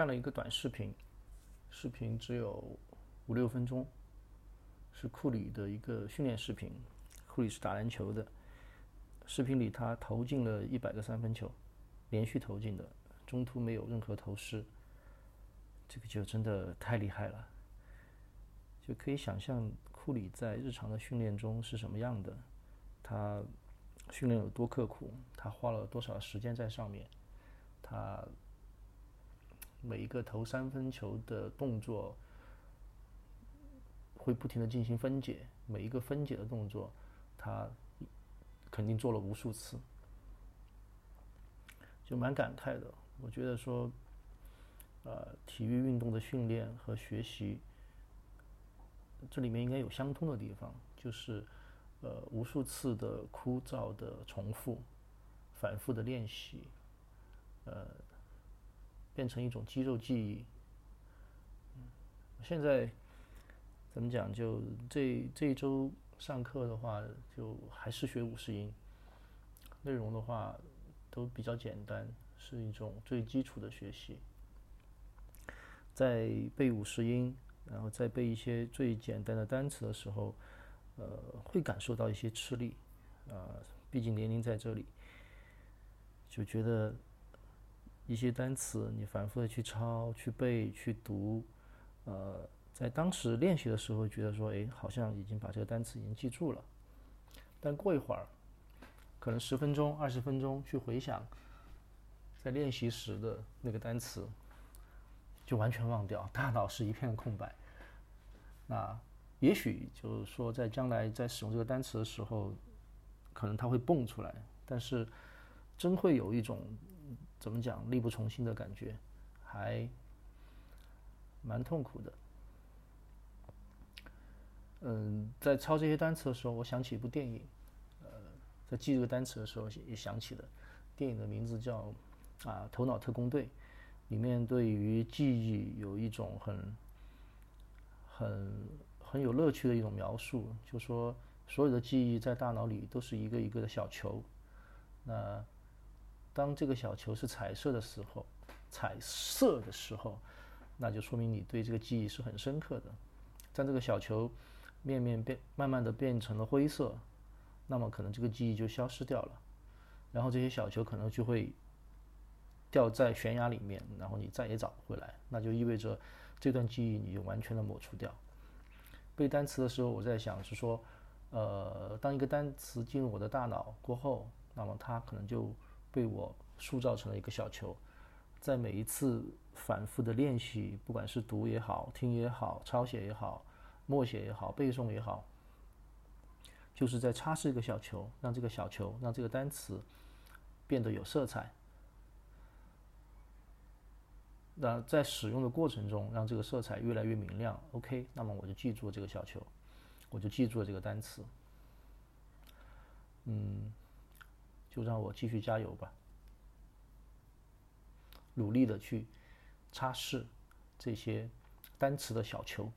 看了一个短视频视频只有五六分钟是库里的一个训练视频库里是打篮球的。视频里他投进了一百个三分球连续投进的中途没有任何投失这个就真的太厉害了。就可以想象库里在日常的训练中是什么样的他训练有多刻苦，他花了多少时间在上面，他每一个投三分球的动作会不停的进行分解，每一个分解的动作，他肯定做了无数次，就蛮感慨的。我觉得说，呃，体育运动的训练和学习。这里面应该有相通的地方，就是呃无数次的枯燥的重复、反复的练习，呃，变成一种肌肉记忆。现在怎么讲？就这这一周上课的话，就还是学五十音，内容的话都比较简单，是一种最基础的学习，在背五十音。然后在背一些最简单的单词的时候，呃，会感受到一些吃力，啊，毕竟年龄在这里，就觉得一些单词你反复的去抄、去背、去读，呃，在当时练习的时候觉得说，哎，好像已经把这个单词已经记住了，但过一会儿，可能十分钟、二十分钟去回想，在练习时的那个单词，就完全忘掉，大脑是一片空白。那也许就是说，在将来在使用这个单词的时候，可能它会蹦出来，但是真会有一种怎么讲力不从心的感觉，还蛮痛苦的。嗯，在抄这些单词的时候，我想起一部电影，呃，在记这个单词的时候也想起了，电影的名字叫啊《头脑特工队》，里面对于记忆有一种很。很很有乐趣的一种描述，就说所有的记忆在大脑里都是一个一个的小球。那当这个小球是彩色的时候，彩色的时候，那就说明你对这个记忆是很深刻的。当这个小球面面变慢慢的变成了灰色，那么可能这个记忆就消失掉了。然后这些小球可能就会掉在悬崖里面，然后你再也找不回来。那就意味着。这段记忆你就完全的抹除掉。背单词的时候，我在想是说，呃，当一个单词进入我的大脑过后，那么它可能就被我塑造成了一个小球，在每一次反复的练习，不管是读也好、听也好、抄写也好、默写也好、背诵也好，就是在擦拭一个小球，让这个小球，让这个单词变得有色彩。那在使用的过程中，让这个色彩越来越明亮。OK，那么我就记住了这个小球，我就记住了这个单词。嗯，就让我继续加油吧，努力的去擦拭这些单词的小球。